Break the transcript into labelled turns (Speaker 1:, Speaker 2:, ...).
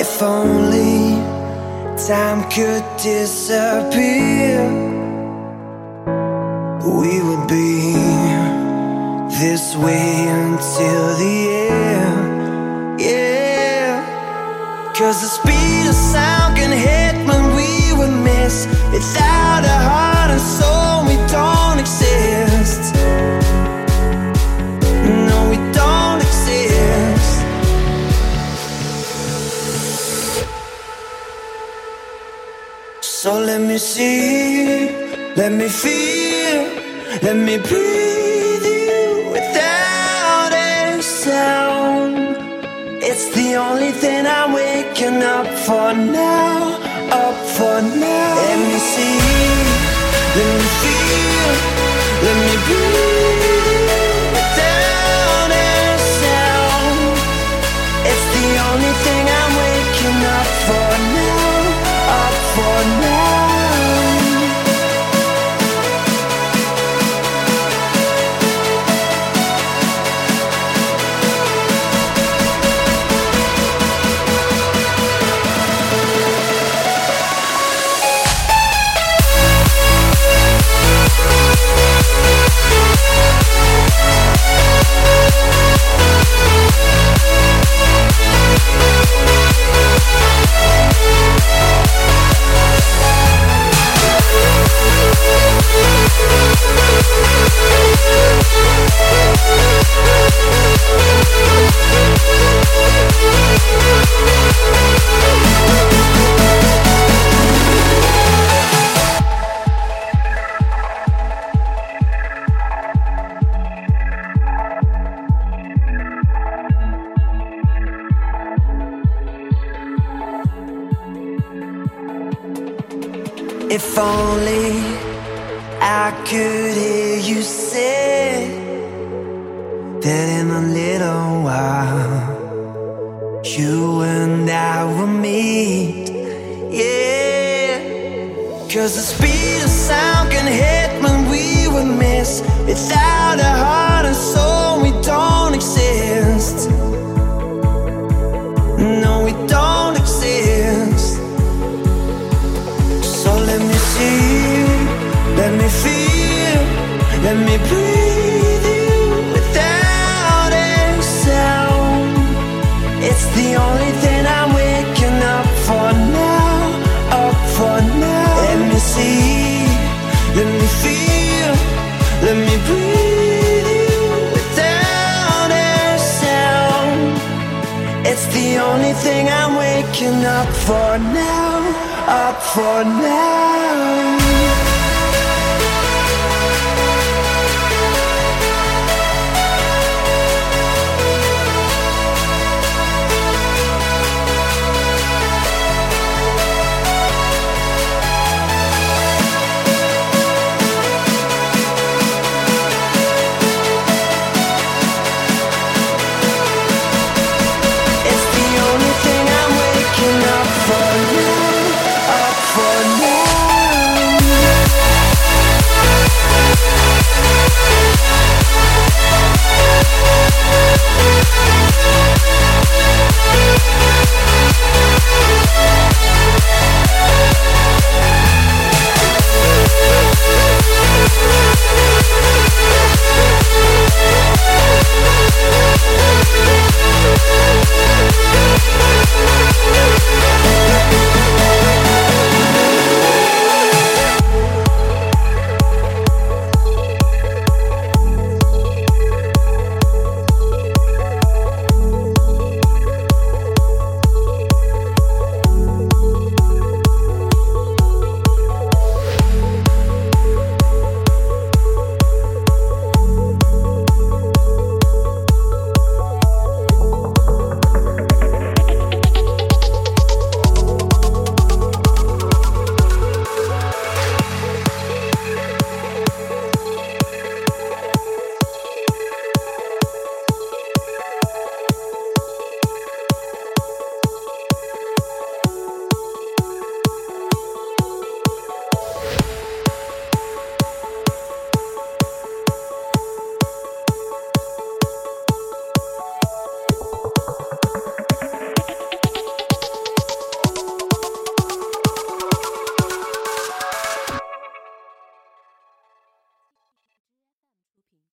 Speaker 1: If only time could disappear, we would be this way until the end. Yeah, cause the speed of sound can hit when we would miss. Without a heart So let me see, let me feel, let me breathe you without a sound. It's the only thing I'm waking up for now, up for now. If only I could hear you say that in a little while you and I will meet. Yeah, cause the speed of sound can hit when we would miss. Without a heart and soul, we don't exist. No, we don't let me see, let me feel, let me breathe you without a sound. It's the only thing I'm waking up for now, up for now. Let me see, let me feel, let me breathe you without a sound. It's the only thing I'm waking up for now, up for now.